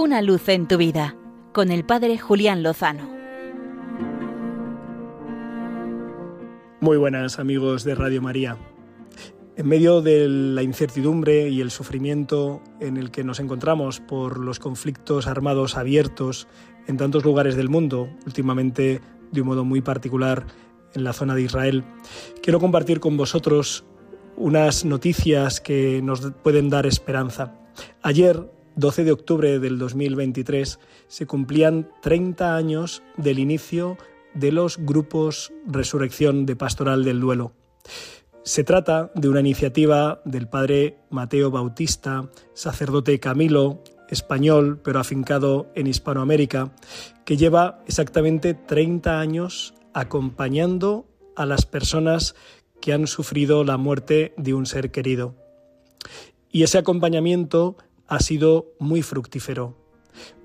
Una luz en tu vida con el Padre Julián Lozano. Muy buenas amigos de Radio María. En medio de la incertidumbre y el sufrimiento en el que nos encontramos por los conflictos armados abiertos en tantos lugares del mundo, últimamente de un modo muy particular en la zona de Israel, quiero compartir con vosotros unas noticias que nos pueden dar esperanza. Ayer, 12 de octubre del 2023, se cumplían 30 años del inicio de los grupos Resurrección de Pastoral del Duelo. Se trata de una iniciativa del padre Mateo Bautista, sacerdote Camilo, español pero afincado en Hispanoamérica, que lleva exactamente 30 años acompañando a las personas que han sufrido la muerte de un ser querido. Y ese acompañamiento ha sido muy fructífero,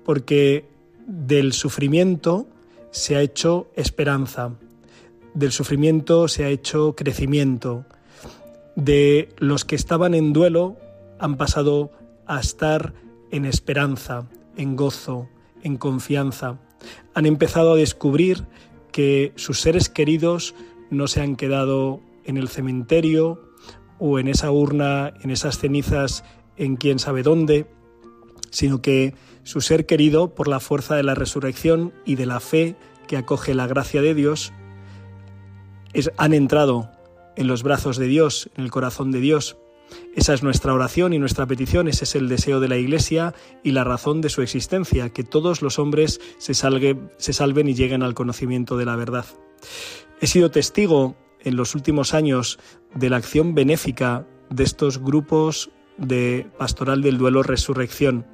porque del sufrimiento se ha hecho esperanza, del sufrimiento se ha hecho crecimiento, de los que estaban en duelo han pasado a estar en esperanza, en gozo, en confianza. Han empezado a descubrir que sus seres queridos no se han quedado en el cementerio o en esa urna, en esas cenizas, en quién sabe dónde, sino que su ser querido, por la fuerza de la resurrección y de la fe que acoge la gracia de Dios, han entrado en los brazos de Dios, en el corazón de Dios. Esa es nuestra oración y nuestra petición, ese es el deseo de la Iglesia y la razón de su existencia, que todos los hombres se, se salven y lleguen al conocimiento de la verdad. He sido testigo en los últimos años de la acción benéfica de estos grupos de Pastoral del Duelo Resurrección.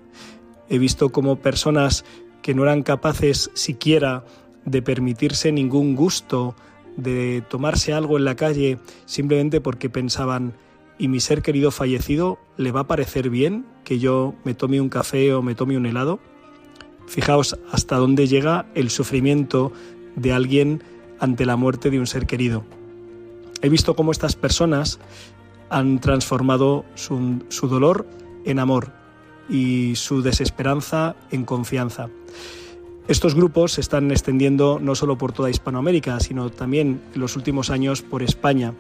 He visto como personas que no eran capaces siquiera de permitirse ningún gusto, de tomarse algo en la calle simplemente porque pensaban, ¿y mi ser querido fallecido le va a parecer bien que yo me tome un café o me tome un helado? Fijaos hasta dónde llega el sufrimiento de alguien ante la muerte de un ser querido. He visto cómo estas personas han transformado su, su dolor en amor y su desesperanza en confianza. Estos grupos se están extendiendo no solo por toda Hispanoamérica, sino también en los últimos años por España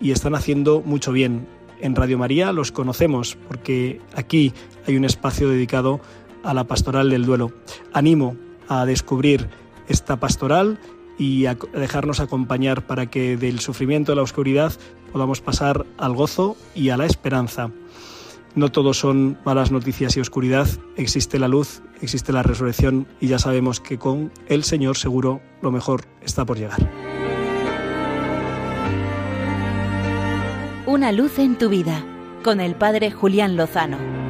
y están haciendo mucho bien. En Radio María los conocemos porque aquí hay un espacio dedicado a la pastoral del duelo. Animo a descubrir esta pastoral y dejarnos acompañar para que del sufrimiento a la oscuridad podamos pasar al gozo y a la esperanza. No todo son malas noticias y oscuridad, existe la luz, existe la resurrección y ya sabemos que con el Señor seguro lo mejor está por llegar. Una luz en tu vida con el Padre Julián Lozano.